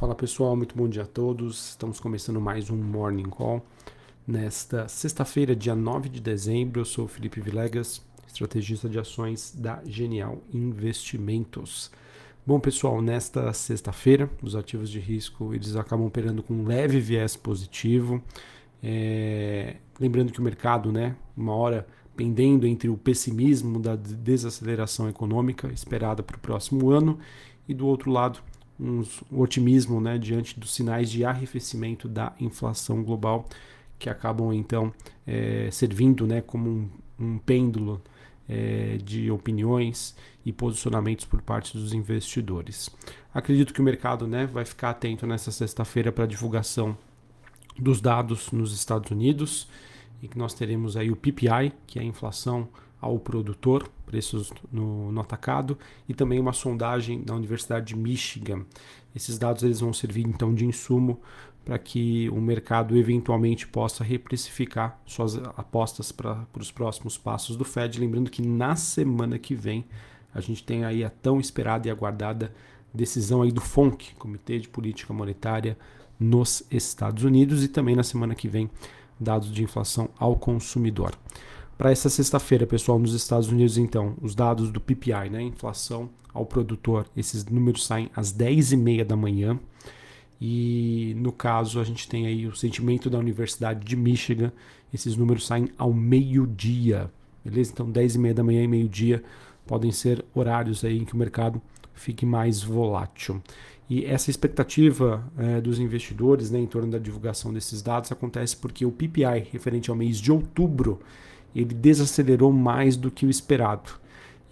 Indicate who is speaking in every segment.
Speaker 1: Fala pessoal, muito bom dia a todos. Estamos começando mais um Morning Call. Nesta sexta-feira, dia 9 de dezembro, eu sou Felipe Vilegas, estrategista de ações da Genial Investimentos. Bom pessoal, nesta sexta-feira, os ativos de risco eles acabam operando com um leve viés positivo. É... Lembrando que o mercado, né, uma hora pendendo entre o pessimismo da desaceleração econômica esperada para o próximo ano e do outro lado um otimismo né, diante dos sinais de arrefecimento da inflação global, que acabam então é, servindo né, como um, um pêndulo é, de opiniões e posicionamentos por parte dos investidores. Acredito que o mercado né, vai ficar atento nessa sexta-feira para a divulgação dos dados nos Estados Unidos e que nós teremos aí o PPI, que é a inflação ao produtor, preços no, no, atacado, e também uma sondagem da Universidade de Michigan. Esses dados eles vão servir então de insumo para que o mercado eventualmente possa reprecificar suas apostas para os próximos passos do Fed. Lembrando que na semana que vem a gente tem aí a tão esperada e aguardada decisão aí do FONC, Comitê de Política Monetária nos Estados Unidos, e também na semana que vem dados de inflação ao consumidor. Para essa sexta-feira, pessoal, nos Estados Unidos, então, os dados do PPI, né, inflação ao produtor, esses números saem às 10h30 da manhã. E no caso, a gente tem aí o sentimento da Universidade de Michigan, esses números saem ao meio-dia, beleza? Então, 10h30 da manhã e meio-dia podem ser horários aí em que o mercado fique mais volátil. E essa expectativa é, dos investidores né, em torno da divulgação desses dados acontece porque o PPI, referente ao mês de outubro, ele desacelerou mais do que o esperado.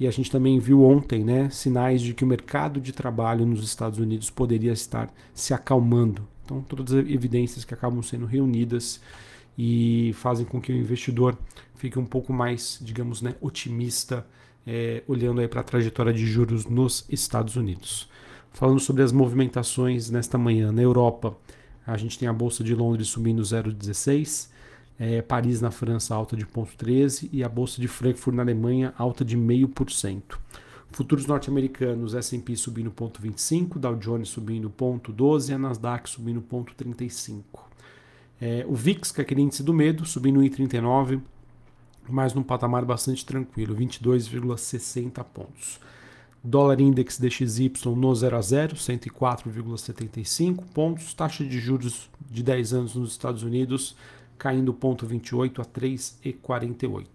Speaker 1: E a gente também viu ontem né, sinais de que o mercado de trabalho nos Estados Unidos poderia estar se acalmando. Então, todas as evidências que acabam sendo reunidas e fazem com que o investidor fique um pouco mais, digamos, né, otimista, é, olhando para a trajetória de juros nos Estados Unidos. Falando sobre as movimentações nesta manhã na Europa, a gente tem a Bolsa de Londres subindo 0,16%, é, Paris na França alta de 0,13% e a Bolsa de Frankfurt na Alemanha alta de 0,5%. Futuros norte-americanos, S&P subindo 0,25%, Dow Jones subindo 0,12% e a Nasdaq subindo 0,35%. É, o VIX, que é aquele índice do medo, subindo 1,39%, mas num patamar bastante tranquilo, 22,60 pontos. Dólar Index DXY no 0 a 0, 104,75 pontos. Taxa de juros de 10 anos nos Estados Unidos caindo 0,28 a 3,48.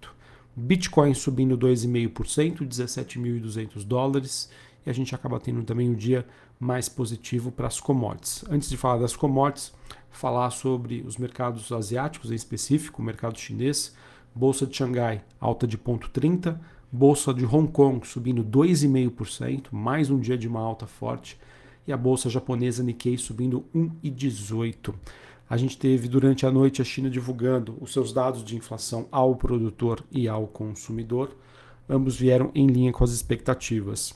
Speaker 1: Bitcoin subindo 2,5%, 17.200 dólares. E a gente acaba tendo também um dia mais positivo para as commodities. Antes de falar das commodities, falar sobre os mercados asiáticos, em específico, o mercado chinês. Bolsa de Xangai alta de 0,30%, Bolsa de Hong Kong subindo 2,5%, mais um dia de uma alta forte. E a bolsa japonesa Nikkei subindo 1,18%. A gente teve durante a noite a China divulgando os seus dados de inflação ao produtor e ao consumidor. Ambos vieram em linha com as expectativas.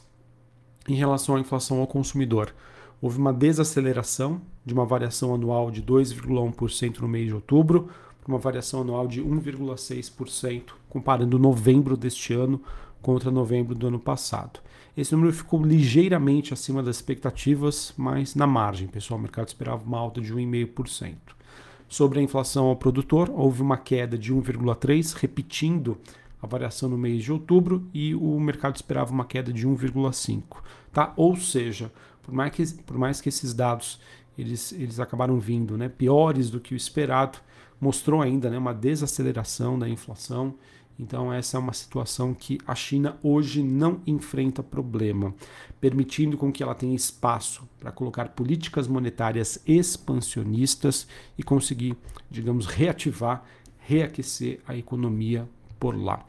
Speaker 1: Em relação à inflação ao consumidor, houve uma desaceleração de uma variação anual de 2,1% no mês de outubro, para uma variação anual de 1,6%, comparando novembro deste ano contra novembro do ano passado. Esse número ficou ligeiramente acima das expectativas, mas na margem, pessoal, o mercado esperava uma alta de 1,5%. Sobre a inflação ao produtor, houve uma queda de 1,3%, repetindo a variação no mês de outubro, e o mercado esperava uma queda de 1,5%. Tá? Ou seja, por mais que, por mais que esses dados eles, eles acabaram vindo né, piores do que o esperado, mostrou ainda né, uma desaceleração da inflação então, essa é uma situação que a China hoje não enfrenta problema, permitindo com que ela tenha espaço para colocar políticas monetárias expansionistas e conseguir, digamos, reativar, reaquecer a economia por lá.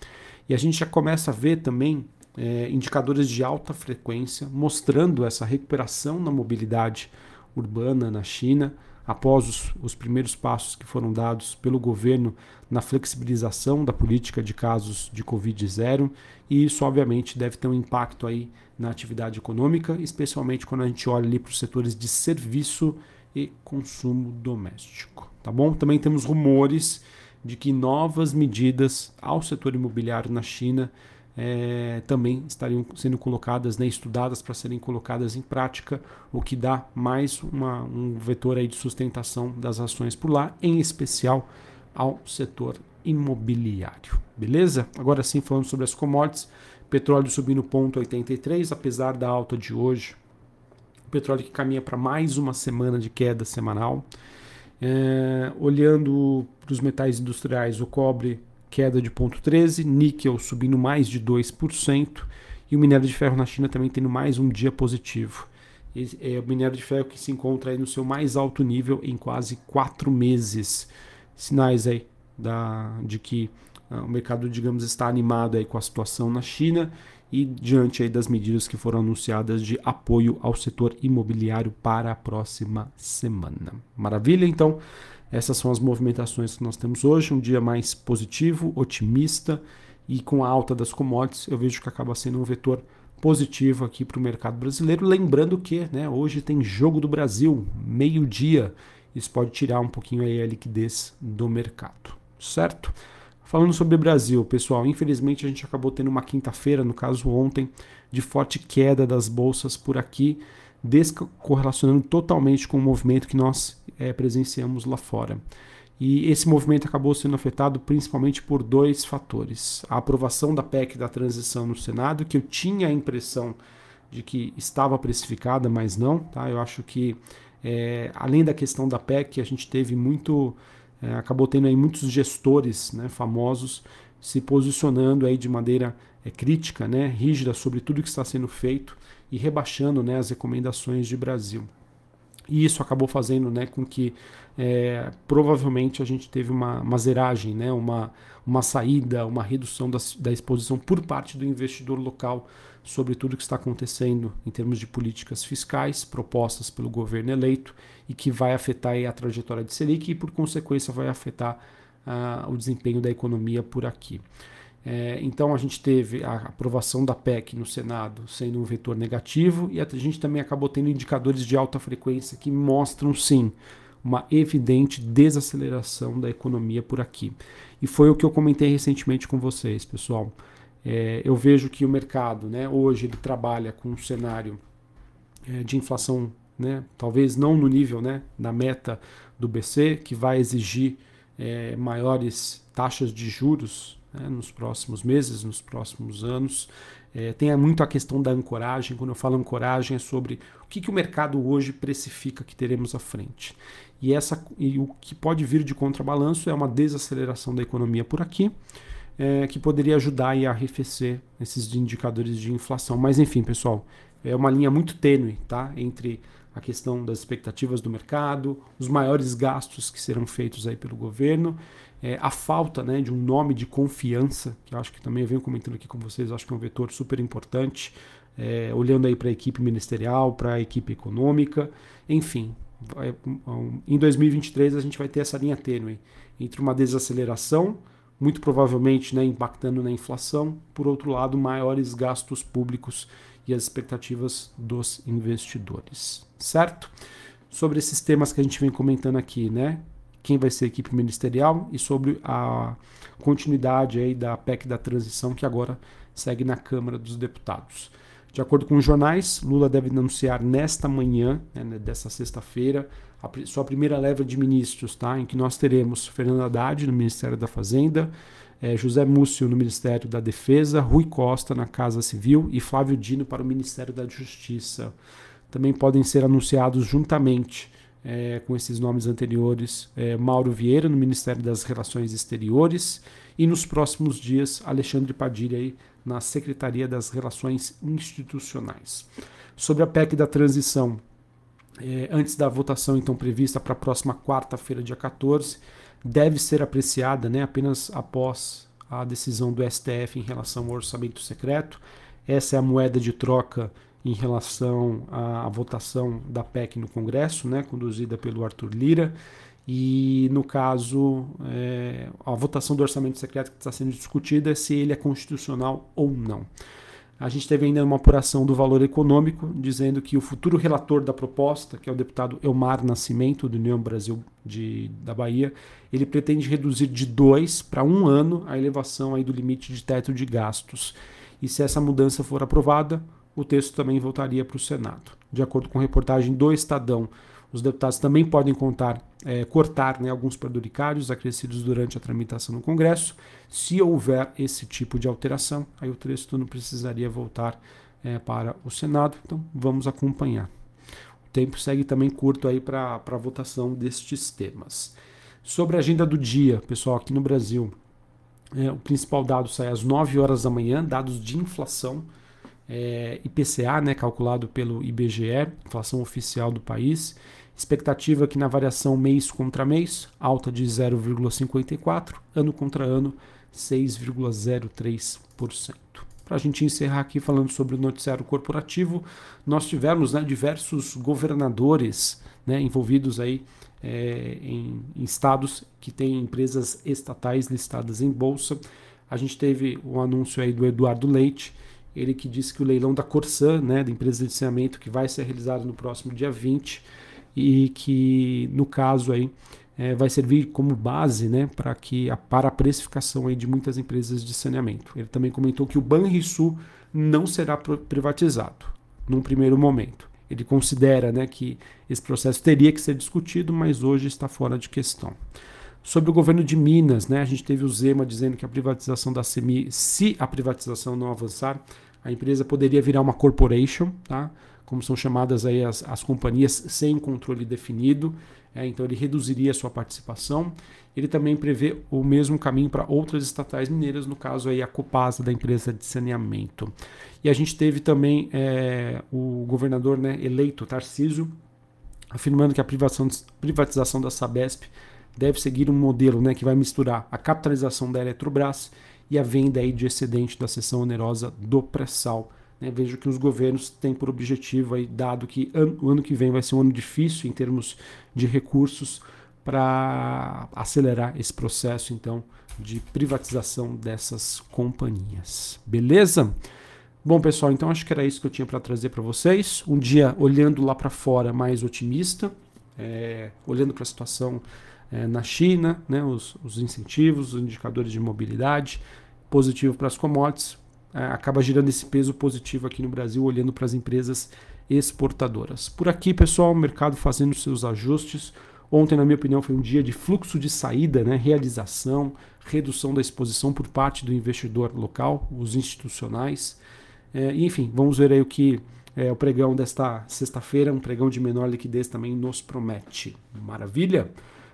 Speaker 1: E a gente já começa a ver também é, indicadores de alta frequência mostrando essa recuperação na mobilidade urbana na China após os, os, primeiros passos que foram dados pelo governo na flexibilização da política de casos de Covid-0, e isso obviamente deve ter um impacto aí na atividade econômica, especialmente quando a gente olha ali para os setores de serviço e consumo doméstico. Tá bom? Também temos rumores de que novas medidas ao setor imobiliário na China é, também estariam sendo colocadas, né, estudadas para serem colocadas em prática, o que dá mais uma, um vetor aí de sustentação das ações por lá, em especial ao setor imobiliário. Beleza? Agora sim, falando sobre as commodities, petróleo subindo 0,83, apesar da alta de hoje. O petróleo que caminha para mais uma semana de queda semanal. É, olhando para os metais industriais, o cobre queda de 0,13%, níquel subindo mais de 2%, e o minério de ferro na China também tendo mais um dia positivo. É o minério de ferro que se encontra aí no seu mais alto nível em quase quatro meses. Sinais aí da, de que uh, o mercado, digamos, está animado aí com a situação na China e diante aí das medidas que foram anunciadas de apoio ao setor imobiliário para a próxima semana. Maravilha? Então, essas são as movimentações que nós temos hoje, um dia mais positivo, otimista e com a alta das commodities, eu vejo que acaba sendo um vetor positivo aqui para o mercado brasileiro. Lembrando que né, hoje tem Jogo do Brasil, meio-dia. Isso pode tirar um pouquinho aí a liquidez do mercado, certo? Falando sobre o Brasil, pessoal, infelizmente a gente acabou tendo uma quinta-feira, no caso ontem, de forte queda das bolsas por aqui descorrelacionando totalmente com o movimento que nós é, presenciamos lá fora. E esse movimento acabou sendo afetado principalmente por dois fatores. A aprovação da PEC da transição no Senado, que eu tinha a impressão de que estava precificada, mas não. Tá? Eu acho que, é, além da questão da PEC, a gente teve muito. É, acabou tendo aí muitos gestores né, famosos se posicionando aí de maneira é, crítica, né, rígida sobre tudo que está sendo feito e rebaixando né, as recomendações de Brasil. E isso acabou fazendo né, com que é, provavelmente a gente teve uma, uma zeragem, né, uma, uma saída, uma redução da, da exposição por parte do investidor local sobre tudo que está acontecendo em termos de políticas fiscais propostas pelo governo eleito e que vai afetar a trajetória de Selic e, por consequência, vai afetar uh, o desempenho da economia por aqui. É, então a gente teve a aprovação da PEC no Senado sendo um vetor negativo e a gente também acabou tendo indicadores de alta frequência que mostram sim uma evidente desaceleração da economia por aqui. E foi o que eu comentei recentemente com vocês, pessoal. É, eu vejo que o mercado, né, hoje ele trabalha com um cenário é, de inflação, né, talvez não no nível, né, da meta do BC, que vai exigir é, maiores taxas de juros né, nos próximos meses, nos próximos anos. É, tem muito a questão da ancoragem. Quando eu falo ancoragem, é sobre o que, que o mercado hoje precifica que teremos à frente. E, essa, e o que pode vir de contrabalanço é uma desaceleração da economia por aqui, é, que poderia ajudar a arrefecer esses indicadores de inflação. Mas enfim, pessoal, é uma linha muito tênue tá? entre a questão das expectativas do mercado, os maiores gastos que serão feitos aí pelo governo é, a falta né, de um nome de confiança, que eu acho que também eu venho comentando aqui com vocês, acho que é um vetor super importante, é, olhando aí para a equipe ministerial, para a equipe econômica, enfim. Vai, em 2023 a gente vai ter essa linha tênue entre uma desaceleração, muito provavelmente né, impactando na inflação, por outro lado, maiores gastos públicos e as expectativas dos investidores, certo? Sobre esses temas que a gente vem comentando aqui, né? Quem vai ser a equipe ministerial e sobre a continuidade aí da PEC da transição que agora segue na Câmara dos Deputados. De acordo com os jornais, Lula deve anunciar nesta manhã, né, dessa sexta-feira, a sua primeira leva de ministros, tá? em que nós teremos Fernando Haddad no Ministério da Fazenda, eh, José Múcio no Ministério da Defesa, Rui Costa na Casa Civil e Flávio Dino para o Ministério da Justiça. Também podem ser anunciados juntamente é, com esses nomes anteriores, é, Mauro Vieira, no Ministério das Relações Exteriores, e nos próximos dias, Alexandre Padilha, aí, na Secretaria das Relações Institucionais. Sobre a PEC da transição, é, antes da votação então prevista para a próxima quarta-feira, dia 14, deve ser apreciada né, apenas após a decisão do STF em relação ao orçamento secreto. Essa é a moeda de troca em relação à, votação da PEC no Congresso, né, conduzida pelo Arthur Lira, e no caso, é, a votação do orçamento secreto que está sendo discutida é se ele é constitucional ou não. A gente teve ainda uma apuração do valor econômico, dizendo que o futuro relator da proposta, que é o deputado Elmar Nascimento, do União Brasil de, da Bahia, ele pretende reduzir de dois para um ano a elevação aí do limite de teto de gastos. e se essa mudança for aprovada, o texto também voltaria para o Senado. De acordo com reportagem do Estadão, os deputados também podem contar, é, cortar né, alguns penduricários acrescidos durante a tramitação no Congresso. Se houver esse tipo de alteração, aí o texto não precisaria voltar é, para o Senado. Então vamos acompanhar. O tempo segue também curto aí para a votação destes temas. Sobre a agenda do dia, pessoal, aqui no Brasil, é, o principal dado sai às 9 horas da manhã, dados de inflação. É, IPCA, né, calculado pelo IBGE, inflação oficial do país. Expectativa aqui na variação mês contra mês, alta de 0,54, ano contra ano, 6,03%. Para a gente encerrar aqui falando sobre o noticiário corporativo, nós tivemos né, diversos governadores né, envolvidos aí é, em, em, estados que têm empresas estatais listadas em bolsa. A gente teve o um anúncio aí do Eduardo Leite, ele que disse que o leilão da Corsan, né, da empresa de licenciamento, que vai ser realizado no próximo dia 20, e que no caso aí é, vai servir como base né, para que a, para a precificação aí de muitas empresas de saneamento. Ele também comentou que o Banrisul não será privatizado num primeiro momento. Ele considera né, que esse processo teria que ser discutido, mas hoje está fora de questão. Sobre o governo de Minas, né, a gente teve o Zema dizendo que a privatização da CEMI, se a privatização não avançar, a empresa poderia virar uma corporation, tá? como são chamadas aí as, as companhias sem controle definido. É, então ele reduziria a sua participação. Ele também prevê o mesmo caminho para outras estatais mineiras, no caso aí a Copasa da empresa de saneamento. E a gente teve também é, o governador né, eleito, Tarcísio, afirmando que a privatização, privatização da Sabesp deve seguir um modelo né, que vai misturar a capitalização da Eletrobras e a venda aí de excedente da seção onerosa do pré-sal né, vejo que os governos têm por objetivo, aí, dado que an o ano que vem vai ser um ano difícil em termos de recursos, para acelerar esse processo então de privatização dessas companhias. Beleza? Bom, pessoal, então acho que era isso que eu tinha para trazer para vocês. Um dia olhando lá para fora mais otimista, é, olhando para a situação é, na China, né, os, os incentivos, os indicadores de mobilidade, positivo para as commodities, é, acaba girando esse peso positivo aqui no Brasil, olhando para as empresas exportadoras. Por aqui, pessoal, o mercado fazendo seus ajustes. Ontem, na minha opinião, foi um dia de fluxo de saída, né? realização, redução da exposição por parte do investidor local, os institucionais. É, enfim, vamos ver aí o que é, o pregão desta sexta-feira, um pregão de menor liquidez também nos promete. Maravilha?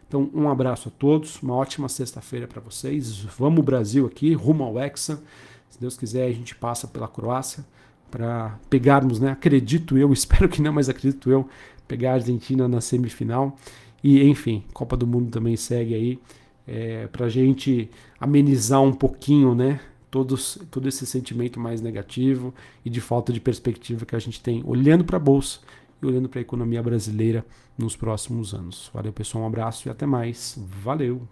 Speaker 1: Então, um abraço a todos, uma ótima sexta-feira para vocês. Vamos Brasil aqui, rumo ao Hexa. Se Deus quiser, a gente passa pela Croácia para pegarmos, né? Acredito eu, espero que não, mas acredito eu, pegar a Argentina na semifinal. E enfim, Copa do Mundo também segue aí é, para a gente amenizar um pouquinho, né? Todos, todo esse sentimento mais negativo e de falta de perspectiva que a gente tem olhando para a bolsa e olhando para a economia brasileira nos próximos anos. Valeu, pessoal, um abraço e até mais. Valeu!